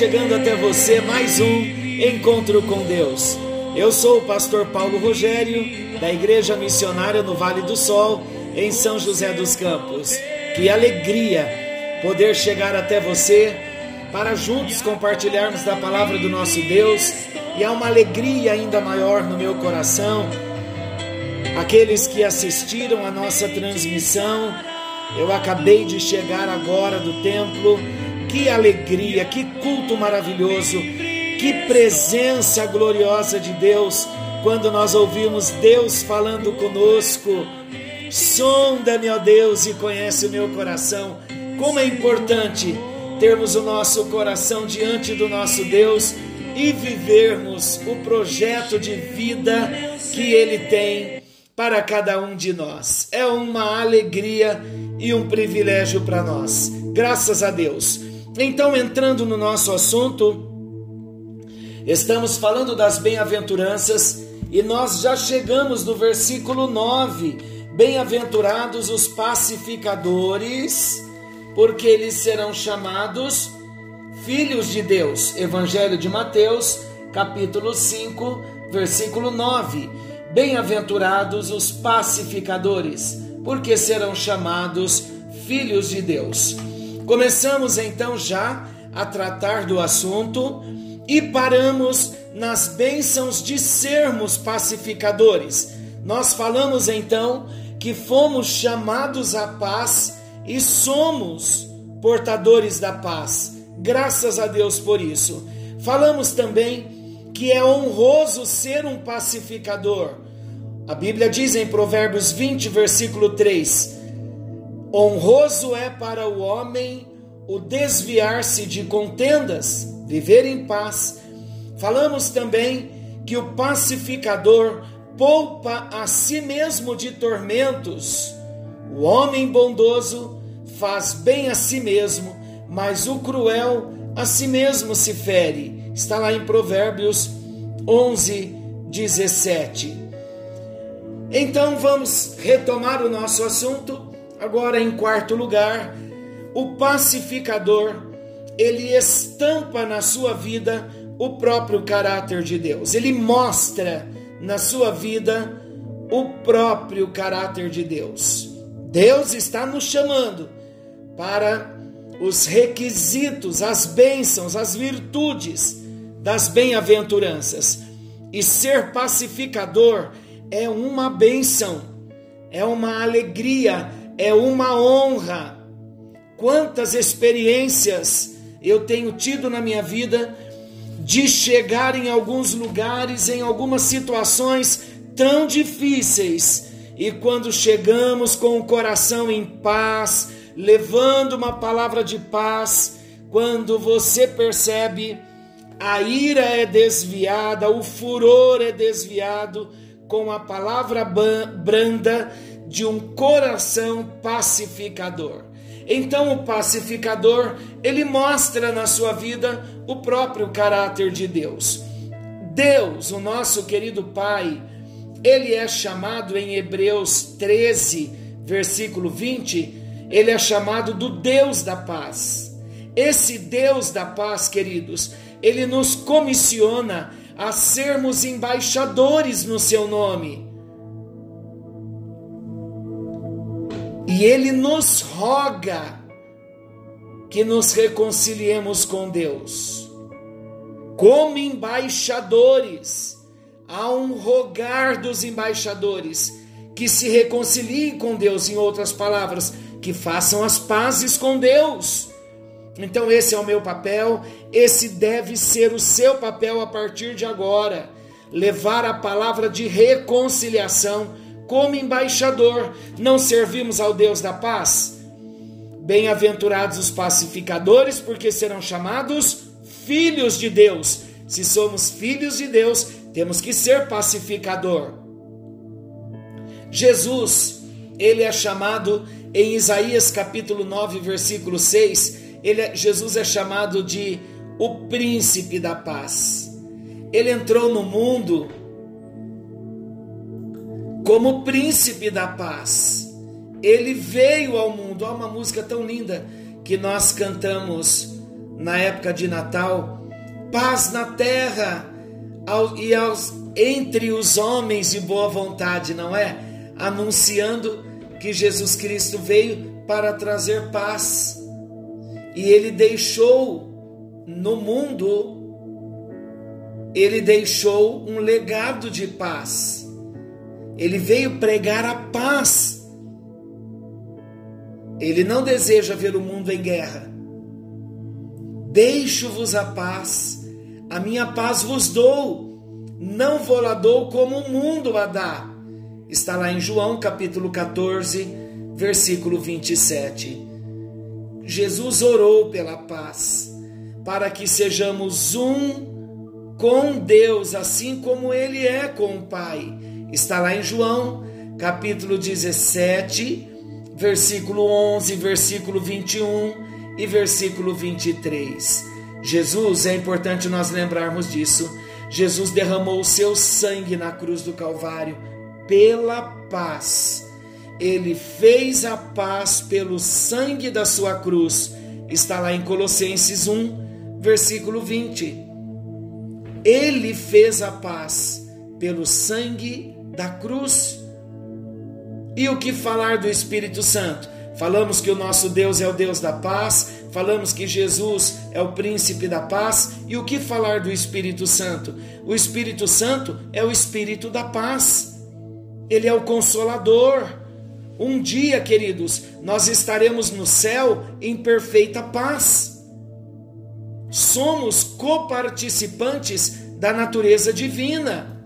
chegando até você mais um encontro com Deus. Eu sou o pastor Paulo Rogério, da Igreja Missionária no Vale do Sol, em São José dos Campos. Que alegria poder chegar até você para juntos compartilharmos da palavra do nosso Deus. E há uma alegria ainda maior no meu coração. Aqueles que assistiram a nossa transmissão, eu acabei de chegar agora do templo. Que alegria, que culto maravilhoso, que presença gloriosa de Deus quando nós ouvimos Deus falando conosco. Sonda-me, ó Deus, e conhece o meu coração. Como é importante termos o nosso coração diante do nosso Deus e vivermos o projeto de vida que Ele tem para cada um de nós. É uma alegria e um privilégio para nós. Graças a Deus. Então, entrando no nosso assunto, estamos falando das bem-aventuranças e nós já chegamos no versículo 9. Bem-aventurados os pacificadores, porque eles serão chamados filhos de Deus. Evangelho de Mateus, capítulo 5, versículo 9. Bem-aventurados os pacificadores, porque serão chamados filhos de Deus. Começamos então já a tratar do assunto e paramos nas bênçãos de sermos pacificadores. Nós falamos então que fomos chamados à paz e somos portadores da paz. Graças a Deus por isso. Falamos também que é honroso ser um pacificador. A Bíblia diz em Provérbios 20, versículo 3: Honroso é para o homem o desviar-se de contendas, viver em paz. Falamos também que o pacificador poupa a si mesmo de tormentos. O homem bondoso faz bem a si mesmo, mas o cruel a si mesmo se fere. Está lá em Provérbios 11, 17. Então vamos retomar o nosso assunto Agora, em quarto lugar, o pacificador, ele estampa na sua vida o próprio caráter de Deus. Ele mostra na sua vida o próprio caráter de Deus. Deus está nos chamando para os requisitos, as bênçãos, as virtudes das bem-aventuranças. E ser pacificador é uma bênção, é uma alegria é uma honra. Quantas experiências eu tenho tido na minha vida de chegar em alguns lugares, em algumas situações tão difíceis, e quando chegamos com o coração em paz, levando uma palavra de paz, quando você percebe a ira é desviada, o furor é desviado com a palavra branda de um coração pacificador. Então o pacificador, ele mostra na sua vida o próprio caráter de Deus. Deus, o nosso querido Pai, ele é chamado em Hebreus 13, versículo 20, ele é chamado do Deus da paz. Esse Deus da paz, queridos, ele nos comissiona a sermos embaixadores no seu nome. E ele nos roga que nos reconciliemos com Deus. Como embaixadores, há um rogar dos embaixadores que se reconciliem com Deus, em outras palavras, que façam as pazes com Deus. Então, esse é o meu papel, esse deve ser o seu papel a partir de agora. Levar a palavra de reconciliação como embaixador, não servimos ao Deus da paz? Bem-aventurados os pacificadores, porque serão chamados filhos de Deus. Se somos filhos de Deus, temos que ser pacificador. Jesus, ele é chamado em Isaías capítulo 9, versículo 6, ele, é, Jesus é chamado de o príncipe da paz. Ele entrou no mundo como príncipe da paz. Ele veio ao mundo. Há uma música tão linda que nós cantamos na época de Natal, paz na terra e aos, entre os homens de boa vontade, não é? Anunciando que Jesus Cristo veio para trazer paz. E ele deixou no mundo, ele deixou um legado de paz. Ele veio pregar a paz. Ele não deseja ver o mundo em guerra. Deixo-vos a paz, a minha paz vos dou, não vou lá dou como o mundo a dá. Está lá em João capítulo 14, versículo 27. Jesus orou pela paz, para que sejamos um com Deus, assim como Ele é com o Pai. Está lá em João, capítulo 17, versículo 11, versículo 21 e versículo 23. Jesus, é importante nós lembrarmos disso. Jesus derramou o seu sangue na cruz do Calvário pela paz. Ele fez a paz pelo sangue da sua cruz. Está lá em Colossenses 1, versículo 20. Ele fez a paz pelo sangue da cruz. E o que falar do Espírito Santo? Falamos que o nosso Deus é o Deus da paz, falamos que Jesus é o príncipe da paz, e o que falar do Espírito Santo? O Espírito Santo é o Espírito da paz, ele é o consolador. Um dia, queridos, nós estaremos no céu em perfeita paz. Somos coparticipantes da natureza divina.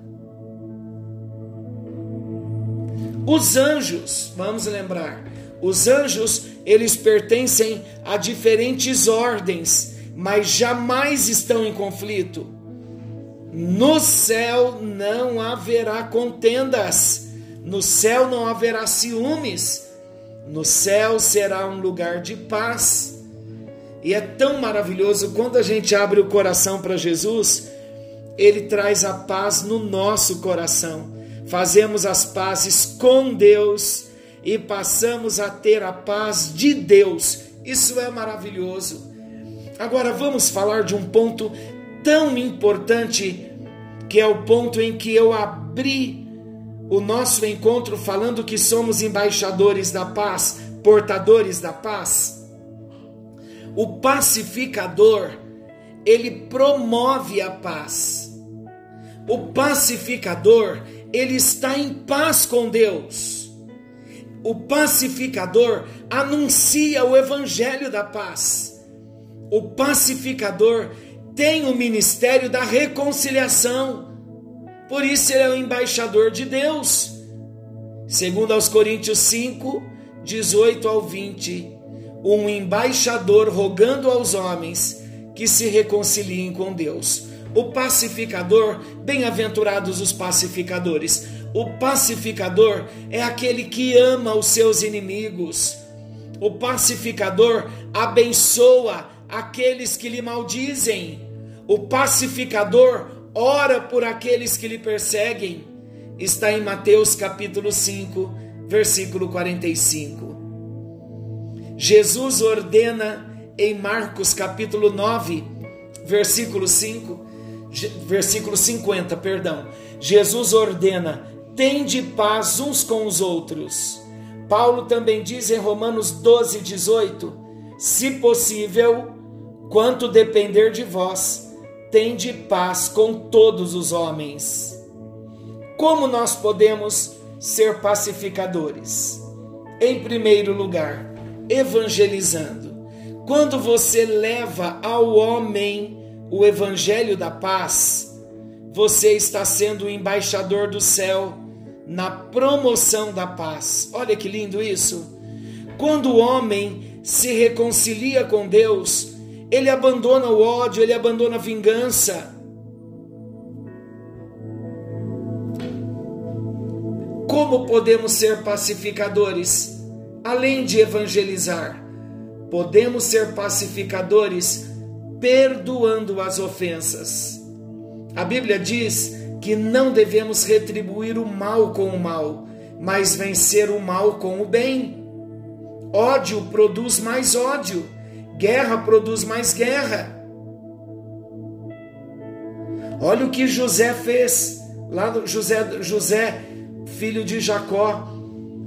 Os anjos, vamos lembrar, os anjos, eles pertencem a diferentes ordens, mas jamais estão em conflito. No céu não haverá contendas, no céu não haverá ciúmes, no céu será um lugar de paz. E é tão maravilhoso quando a gente abre o coração para Jesus, ele traz a paz no nosso coração. Fazemos as pazes com Deus e passamos a ter a paz de Deus. Isso é maravilhoso. Agora vamos falar de um ponto tão importante que é o ponto em que eu abri o nosso encontro falando que somos embaixadores da paz, portadores da paz. O pacificador, ele promove a paz. O pacificador, ele está em paz com Deus o pacificador anuncia o evangelho da paz. O pacificador tem o ministério da reconciliação. Por isso ele é o embaixador de Deus. Segundo aos Coríntios 5, 18 ao 20, um embaixador rogando aos homens que se reconciliem com Deus. O pacificador, bem-aventurados os pacificadores, o pacificador é aquele que ama os seus inimigos. O pacificador abençoa aqueles que lhe maldizem. O pacificador ora por aqueles que lhe perseguem. Está em Mateus capítulo 5, versículo 45. Jesus ordena em Marcos capítulo 9, versículo 5, versículo 50, perdão. Jesus ordena tende paz uns com os outros. Paulo também diz em Romanos 12, 18: Se possível, quanto depender de vós, tende paz com todos os homens. Como nós podemos ser pacificadores? Em primeiro lugar, evangelizando. Quando você leva ao homem o evangelho da paz, você está sendo o embaixador do céu na promoção da paz. Olha que lindo isso! Quando o homem se reconcilia com Deus, ele abandona o ódio, ele abandona a vingança. Como podemos ser pacificadores? Além de evangelizar, podemos ser pacificadores perdoando as ofensas. A Bíblia diz que não devemos retribuir o mal com o mal, mas vencer o mal com o bem. Ódio produz mais ódio, Guerra produz mais guerra. Olha o que José fez. Lá José, José, filho de Jacó,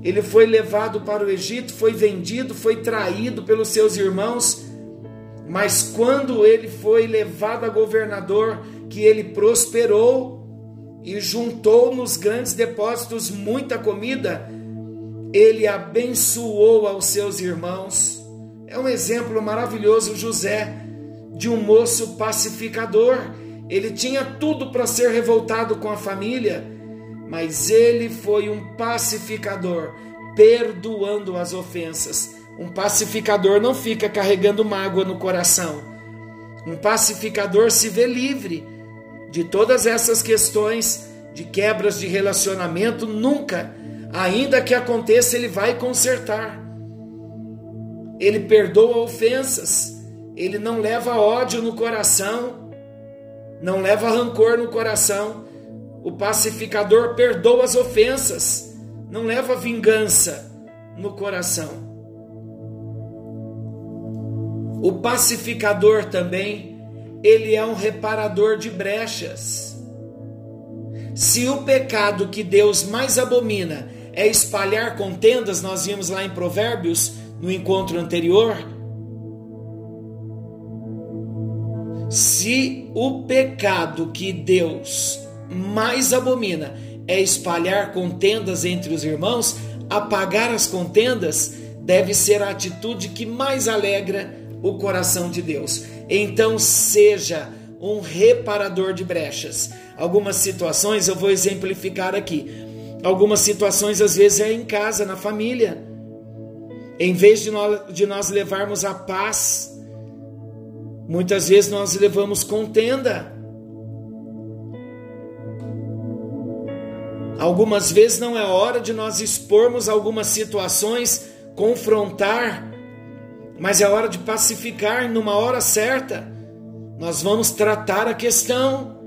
ele foi levado para o Egito, foi vendido, foi traído pelos seus irmãos. Mas quando ele foi levado a governador, que ele prosperou e juntou nos grandes depósitos muita comida, ele abençoou aos seus irmãos. É um exemplo maravilhoso, José, de um moço pacificador. Ele tinha tudo para ser revoltado com a família, mas ele foi um pacificador, perdoando as ofensas. Um pacificador não fica carregando mágoa no coração. Um pacificador se vê livre de todas essas questões de quebras de relacionamento, nunca ainda que aconteça, ele vai consertar. Ele perdoa ofensas, ele não leva ódio no coração, não leva rancor no coração. O pacificador perdoa as ofensas, não leva vingança no coração. O pacificador também, ele é um reparador de brechas. Se o pecado que Deus mais abomina é espalhar contendas, nós vimos lá em Provérbios, no encontro anterior. Se o pecado que Deus mais abomina é espalhar contendas entre os irmãos, apagar as contendas deve ser a atitude que mais alegra o coração de Deus. Então, seja um reparador de brechas. Algumas situações eu vou exemplificar aqui. Algumas situações, às vezes, é em casa, na família. Em vez de nós, de nós levarmos a paz, muitas vezes nós levamos contenda. Algumas vezes não é hora de nós expormos algumas situações, confrontar, mas é hora de pacificar numa hora certa. Nós vamos tratar a questão.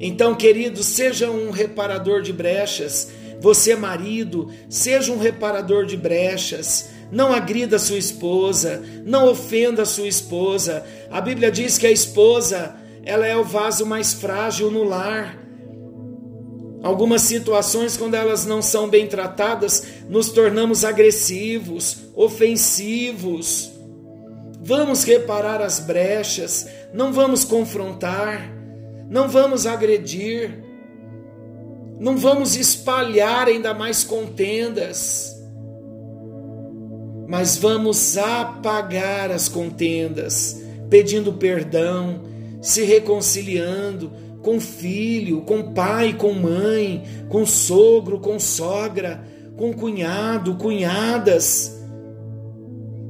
Então, querido, seja um reparador de brechas. Você, marido, seja um reparador de brechas. Não agrida sua esposa, não ofenda sua esposa. A Bíblia diz que a esposa, ela é o vaso mais frágil no lar. Algumas situações, quando elas não são bem tratadas, nos tornamos agressivos, ofensivos. Vamos reparar as brechas, não vamos confrontar não vamos agredir, não vamos espalhar ainda mais contendas, mas vamos apagar as contendas, pedindo perdão, se reconciliando com filho, com pai, com mãe, com sogro, com sogra, com cunhado, cunhadas.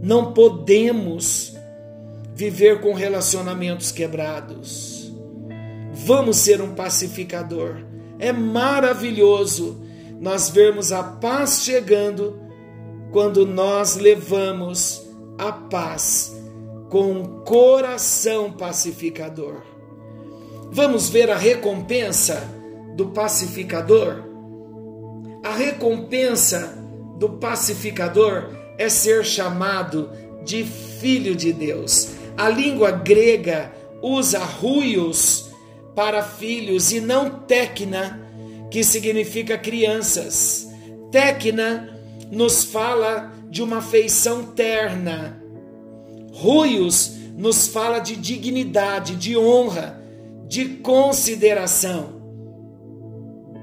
Não podemos viver com relacionamentos quebrados. Vamos ser um pacificador. É maravilhoso nós vermos a paz chegando quando nós levamos a paz com um coração pacificador. Vamos ver a recompensa do pacificador? A recompensa do pacificador é ser chamado de filho de Deus. A língua grega usa ruios para filhos e não tecna, que significa crianças. Tecna nos fala de uma feição terna. Ruios nos fala de dignidade, de honra, de consideração.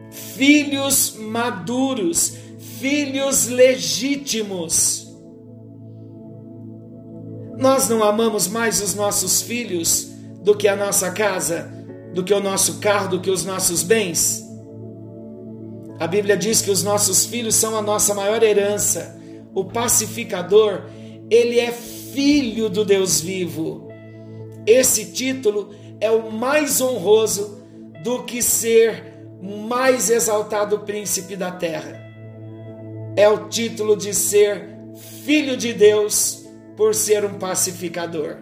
Filhos maduros, filhos legítimos. Nós não amamos mais os nossos filhos do que a nossa casa? do que o nosso carro, do que os nossos bens. A Bíblia diz que os nossos filhos são a nossa maior herança. O pacificador, ele é filho do Deus vivo. Esse título é o mais honroso do que ser mais exaltado príncipe da terra. É o título de ser filho de Deus por ser um pacificador.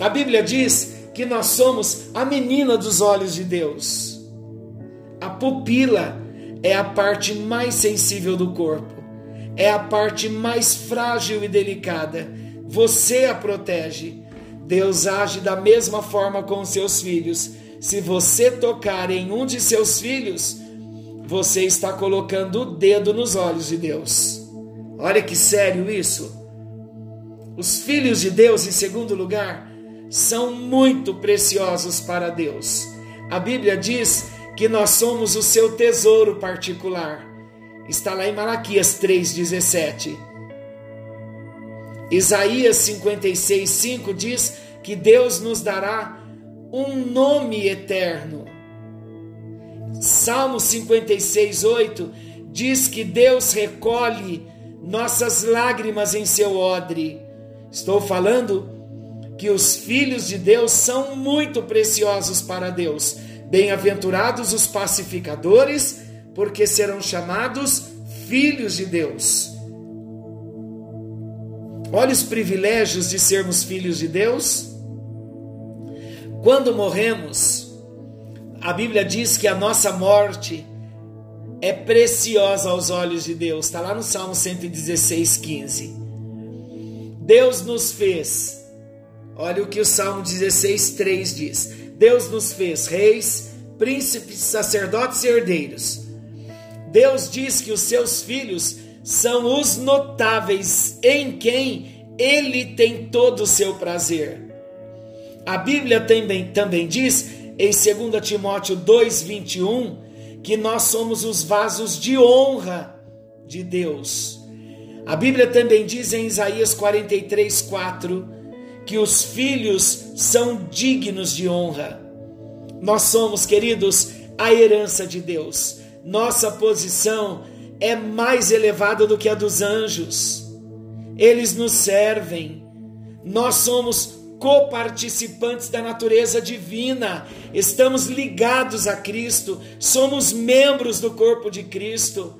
A Bíblia diz que nós somos a menina dos olhos de Deus. A pupila é a parte mais sensível do corpo, é a parte mais frágil e delicada. você a protege. Deus age da mesma forma com seus filhos. Se você tocar em um de seus filhos, você está colocando o dedo nos olhos de Deus. Olha que sério isso. Os filhos de Deus, em segundo lugar, são muito preciosos para Deus. A Bíblia diz que nós somos o seu tesouro particular. Está lá em Malaquias 3,17. Isaías 56, 5 diz que Deus nos dará um nome eterno. Salmo 56, 8 diz que Deus recolhe nossas lágrimas em seu odre. Estou falando que os filhos de Deus são muito preciosos para Deus. Bem-aventurados os pacificadores, porque serão chamados filhos de Deus. Olha os privilégios de sermos filhos de Deus. Quando morremos, a Bíblia diz que a nossa morte é preciosa aos olhos de Deus. Está lá no Salmo 116, 15. Deus nos fez. Olha o que o Salmo 16, 3 diz. Deus nos fez reis, príncipes, sacerdotes e herdeiros. Deus diz que os seus filhos são os notáveis em quem ele tem todo o seu prazer. A Bíblia também, também diz em 2 Timóteo 2,21 que nós somos os vasos de honra de Deus. A Bíblia também diz em Isaías 43, 4 que os filhos são dignos de honra. Nós somos, queridos, a herança de Deus. Nossa posição é mais elevada do que a dos anjos. Eles nos servem. Nós somos coparticipantes da natureza divina. Estamos ligados a Cristo, somos membros do corpo de Cristo.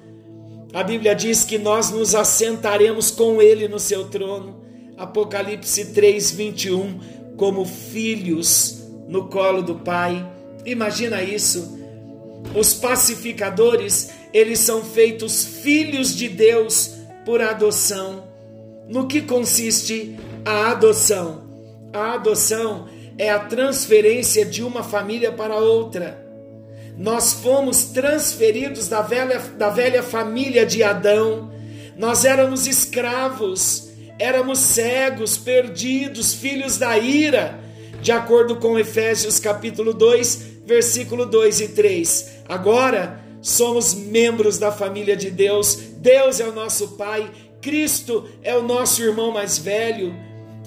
A Bíblia diz que nós nos assentaremos com ele no seu trono. Apocalipse 3:21, como filhos no colo do Pai. Imagina isso. Os pacificadores, eles são feitos filhos de Deus por adoção. No que consiste a adoção? A adoção é a transferência de uma família para outra. Nós fomos transferidos da velha, da velha família de Adão. Nós éramos escravos, éramos cegos, perdidos, filhos da ira, de acordo com Efésios capítulo 2, versículo 2 e 3. Agora somos membros da família de Deus, Deus é o nosso Pai, Cristo é o nosso irmão mais velho,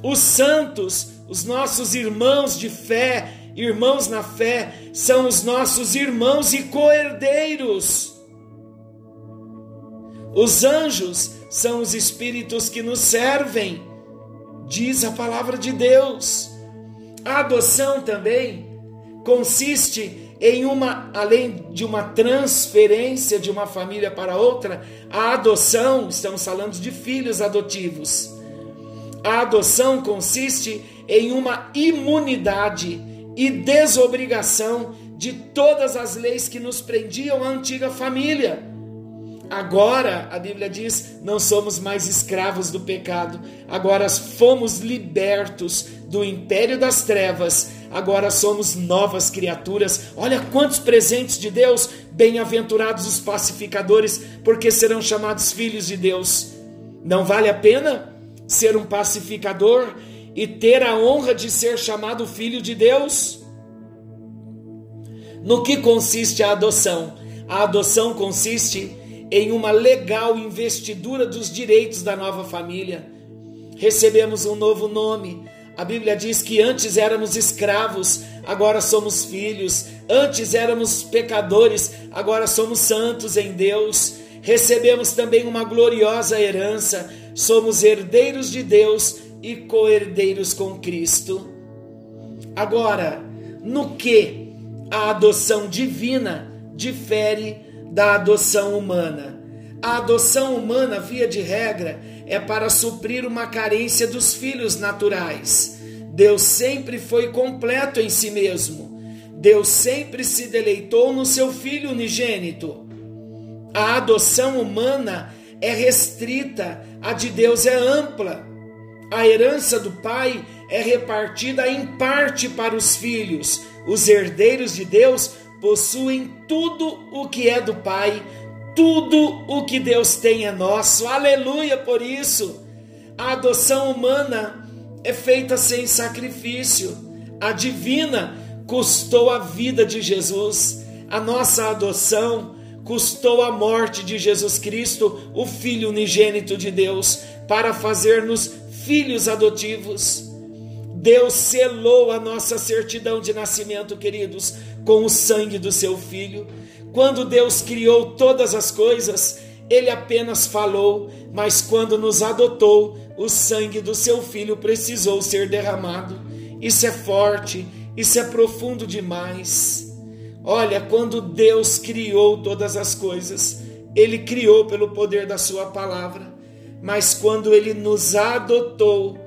os santos, os nossos irmãos de fé, irmãos na fé, são os nossos irmãos e co-herdeiros. Os anjos são os espíritos que nos servem, diz a palavra de Deus. A adoção também consiste em uma, além de uma transferência de uma família para outra, a adoção, estamos falando de filhos adotivos. A adoção consiste em uma imunidade e desobrigação de todas as leis que nos prendiam à antiga família. Agora, a Bíblia diz, não somos mais escravos do pecado, agora fomos libertos do império das trevas, agora somos novas criaturas. Olha quantos presentes de Deus, bem-aventurados os pacificadores, porque serão chamados filhos de Deus. Não vale a pena ser um pacificador e ter a honra de ser chamado filho de Deus? No que consiste a adoção? A adoção consiste em uma legal investidura dos direitos da nova família. Recebemos um novo nome. A Bíblia diz que antes éramos escravos, agora somos filhos. Antes éramos pecadores, agora somos santos em Deus. Recebemos também uma gloriosa herança. Somos herdeiros de Deus e co-herdeiros com Cristo. Agora, no que a adoção divina difere da adoção humana. A adoção humana, via de regra, é para suprir uma carência dos filhos naturais. Deus sempre foi completo em si mesmo. Deus sempre se deleitou no seu filho unigênito. A adoção humana é restrita, a de Deus é ampla. A herança do pai é repartida em parte para os filhos. Os herdeiros de Deus possuem tudo o que é do pai, tudo o que Deus tem é nosso. Aleluia por isso. A adoção humana é feita sem sacrifício. A divina custou a vida de Jesus. A nossa adoção custou a morte de Jesus Cristo, o Filho unigênito de Deus, para fazer-nos filhos adotivos. Deus selou a nossa certidão de nascimento, queridos, com o sangue do seu Filho. Quando Deus criou todas as coisas, ele apenas falou, mas quando nos adotou, o sangue do seu filho precisou ser derramado. Isso é forte, isso é profundo demais. Olha, quando Deus criou todas as coisas, ele criou pelo poder da sua palavra, mas quando ele nos adotou,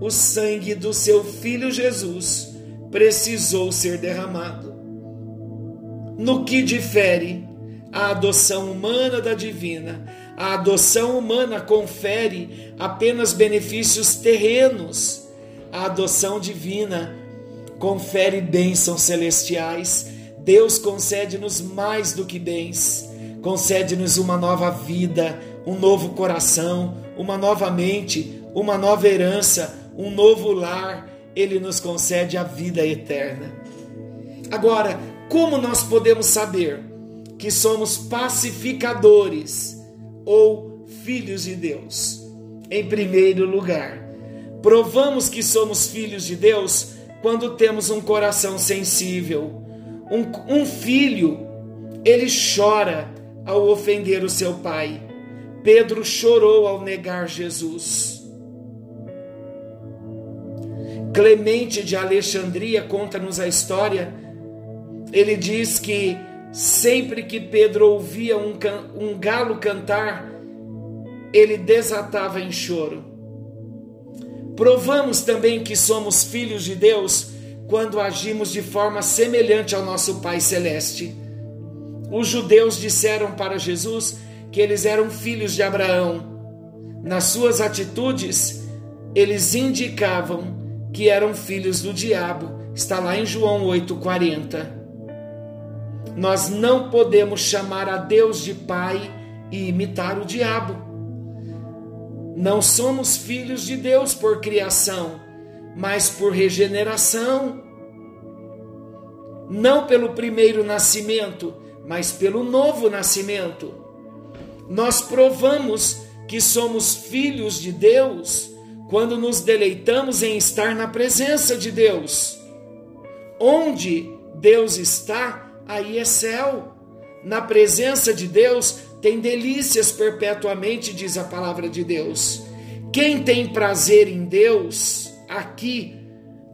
o sangue do seu filho Jesus precisou ser derramado. No que difere a adoção humana da divina? A adoção humana confere apenas benefícios terrenos. A adoção divina confere bênçãos celestiais. Deus concede-nos mais do que bens, concede-nos uma nova vida, um novo coração, uma nova mente, uma nova herança, um novo lar, ele nos concede a vida eterna. Agora, como nós podemos saber que somos pacificadores ou filhos de Deus? Em primeiro lugar, provamos que somos filhos de Deus quando temos um coração sensível. Um, um filho, ele chora ao ofender o seu pai. Pedro chorou ao negar Jesus. Clemente de Alexandria conta-nos a história. Ele diz que sempre que Pedro ouvia um, um galo cantar, ele desatava em choro. Provamos também que somos filhos de Deus quando agimos de forma semelhante ao nosso Pai Celeste. Os judeus disseram para Jesus que eles eram filhos de Abraão. Nas suas atitudes, eles indicavam que eram filhos do diabo. Está lá em João 8,40. Nós não podemos chamar a Deus de Pai e imitar o diabo. Não somos filhos de Deus por criação, mas por regeneração. Não pelo primeiro nascimento, mas pelo novo nascimento. Nós provamos que somos filhos de Deus quando nos deleitamos em estar na presença de Deus. Onde Deus está, aí é céu. Na presença de Deus tem delícias perpetuamente, diz a palavra de Deus. Quem tem prazer em Deus, aqui,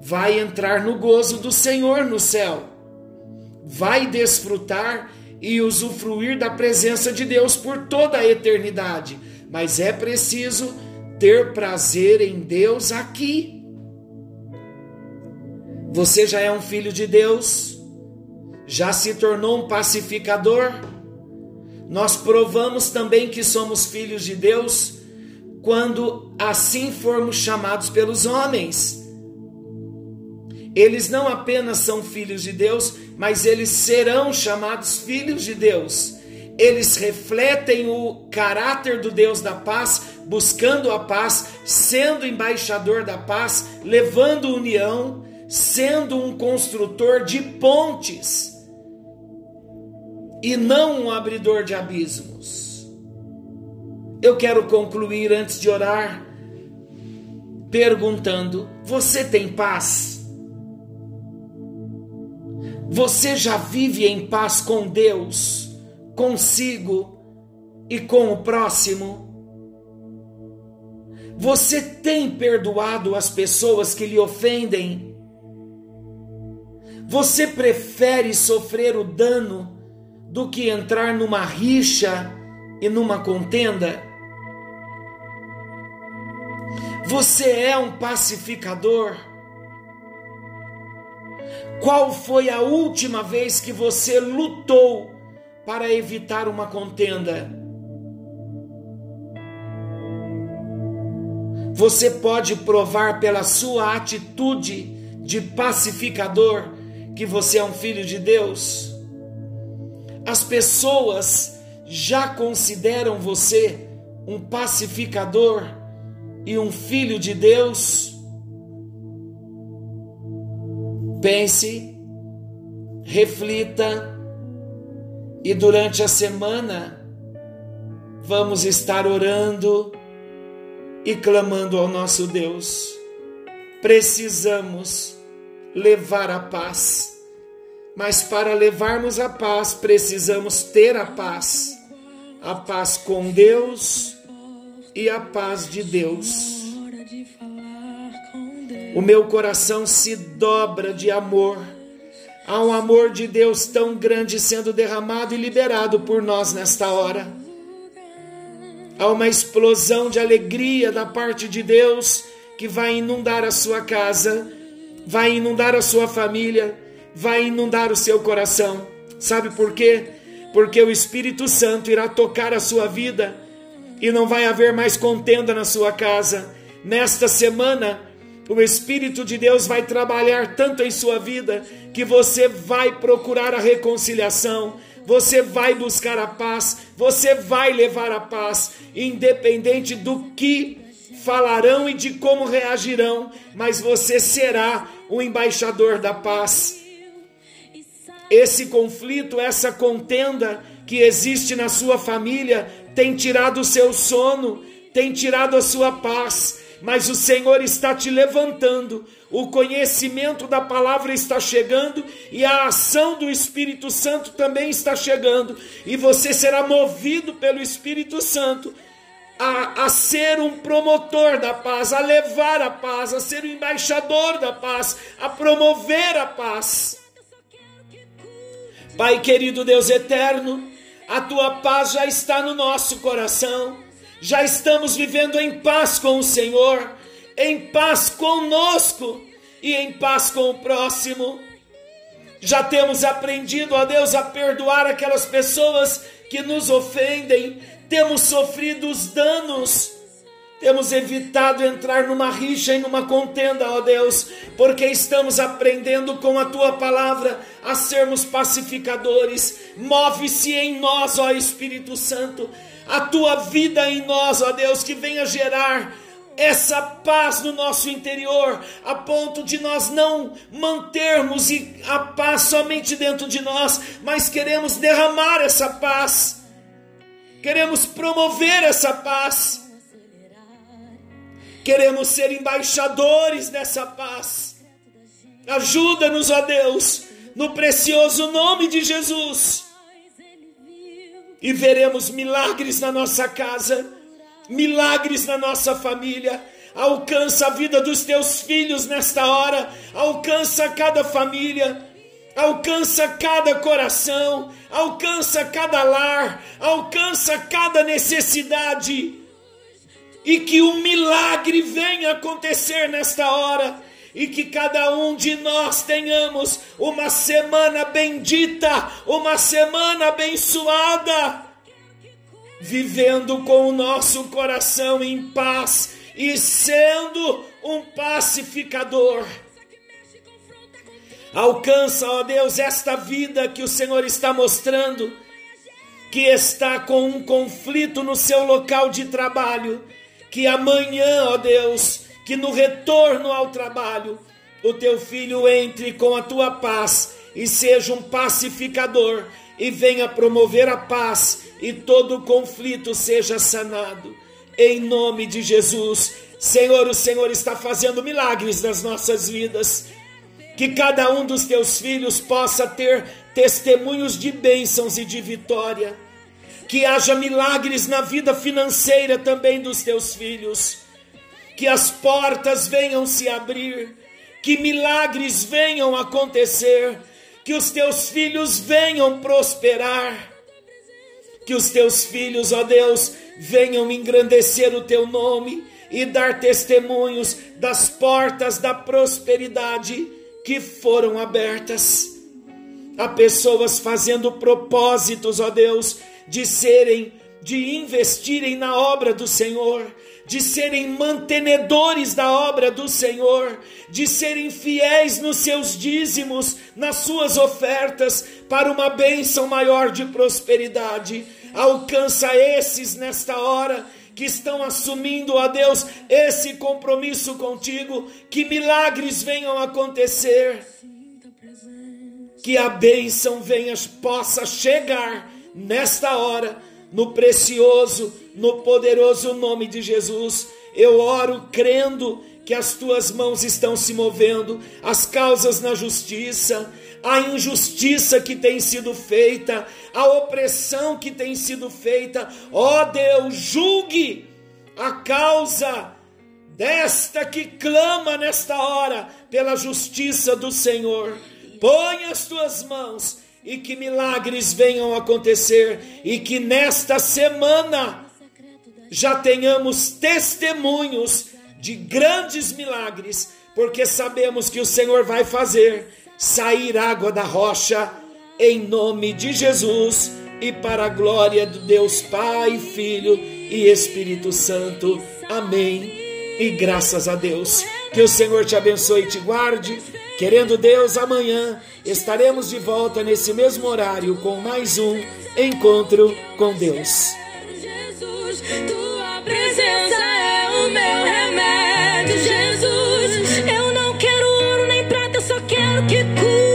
vai entrar no gozo do Senhor no céu. Vai desfrutar e usufruir da presença de Deus por toda a eternidade. Mas é preciso ter prazer em Deus aqui. Você já é um filho de Deus? Já se tornou um pacificador? Nós provamos também que somos filhos de Deus quando assim formos chamados pelos homens. Eles não apenas são filhos de Deus, mas eles serão chamados filhos de Deus eles refletem o caráter do Deus da paz, buscando a paz, sendo embaixador da paz, levando união, sendo um construtor de pontes e não um abridor de abismos. Eu quero concluir antes de orar perguntando: você tem paz? Você já vive em paz com Deus? Consigo e com o próximo? Você tem perdoado as pessoas que lhe ofendem? Você prefere sofrer o dano do que entrar numa rixa e numa contenda? Você é um pacificador? Qual foi a última vez que você lutou para evitar uma contenda. Você pode provar pela sua atitude de pacificador que você é um filho de Deus. As pessoas já consideram você um pacificador e um filho de Deus. Pense, reflita e durante a semana vamos estar orando e clamando ao nosso Deus. Precisamos levar a paz, mas para levarmos a paz, precisamos ter a paz, a paz com Deus e a paz de Deus. O meu coração se dobra de amor. Há um amor de Deus tão grande sendo derramado e liberado por nós nesta hora. Há uma explosão de alegria da parte de Deus que vai inundar a sua casa, vai inundar a sua família, vai inundar o seu coração. Sabe por quê? Porque o Espírito Santo irá tocar a sua vida e não vai haver mais contenda na sua casa. Nesta semana, o Espírito de Deus vai trabalhar tanto em sua vida que você vai procurar a reconciliação, você vai buscar a paz, você vai levar a paz, independente do que falarão e de como reagirão, mas você será o embaixador da paz. Esse conflito, essa contenda que existe na sua família tem tirado o seu sono, tem tirado a sua paz mas o Senhor está te levantando, o conhecimento da palavra está chegando e a ação do Espírito Santo também está chegando, e você será movido pelo Espírito Santo a, a ser um promotor da paz, a levar a paz, a ser o embaixador da paz, a promover a paz. Pai querido Deus eterno, a tua paz já está no nosso coração já estamos vivendo em paz com o Senhor, em paz conosco e em paz com o próximo. Já temos aprendido, ó Deus, a perdoar aquelas pessoas que nos ofendem, temos sofrido os danos, temos evitado entrar numa rixa e numa contenda, ó Deus, porque estamos aprendendo com a tua palavra a sermos pacificadores. Move-se em nós, ó Espírito Santo, a tua vida em nós, ó Deus, que venha gerar essa paz no nosso interior, a ponto de nós não mantermos a paz somente dentro de nós, mas queremos derramar essa paz, queremos promover essa paz, queremos ser embaixadores dessa paz. Ajuda-nos, ó Deus, no precioso nome de Jesus e veremos milagres na nossa casa, milagres na nossa família. Alcança a vida dos teus filhos nesta hora, alcança cada família, alcança cada coração, alcança cada lar, alcança cada necessidade. E que um milagre venha acontecer nesta hora. E que cada um de nós tenhamos uma semana bendita, uma semana abençoada, vivendo com o nosso coração em paz e sendo um pacificador. Alcança, ó Deus, esta vida que o Senhor está mostrando, que está com um conflito no seu local de trabalho, que amanhã, ó Deus, que no retorno ao trabalho o teu filho entre com a tua paz e seja um pacificador e venha promover a paz e todo conflito seja sanado. Em nome de Jesus, Senhor, o Senhor está fazendo milagres nas nossas vidas. Que cada um dos teus filhos possa ter testemunhos de bênçãos e de vitória. Que haja milagres na vida financeira também dos teus filhos. Que as portas venham se abrir, que milagres venham acontecer, que os teus filhos venham prosperar, que os teus filhos, ó Deus, venham engrandecer o teu nome e dar testemunhos das portas da prosperidade que foram abertas. Há pessoas fazendo propósitos, ó Deus, de serem de investirem na obra do Senhor, de serem mantenedores da obra do Senhor, de serem fiéis nos seus dízimos, nas suas ofertas, para uma bênção maior de prosperidade. Alcança esses nesta hora que estão assumindo a Deus esse compromisso contigo, que milagres venham acontecer, que a bênção venha, possa chegar nesta hora no precioso, no poderoso nome de Jesus. Eu oro crendo que as tuas mãos estão se movendo, as causas na justiça, a injustiça que tem sido feita, a opressão que tem sido feita. Ó oh Deus, julgue a causa desta que clama nesta hora pela justiça do Senhor. Põe as tuas mãos e que milagres venham acontecer e que nesta semana já tenhamos testemunhos de grandes milagres, porque sabemos que o Senhor vai fazer sair água da rocha em nome de Jesus e para a glória do Deus Pai, Filho e Espírito Santo. Amém. E graças a Deus. Que o Senhor te abençoe e te guarde. Querendo Deus, amanhã estaremos de volta nesse mesmo horário com mais um encontro com Deus. Tua presença é o meu remédio, Jesus. Eu não quero ouro nem prata, só quero que cure.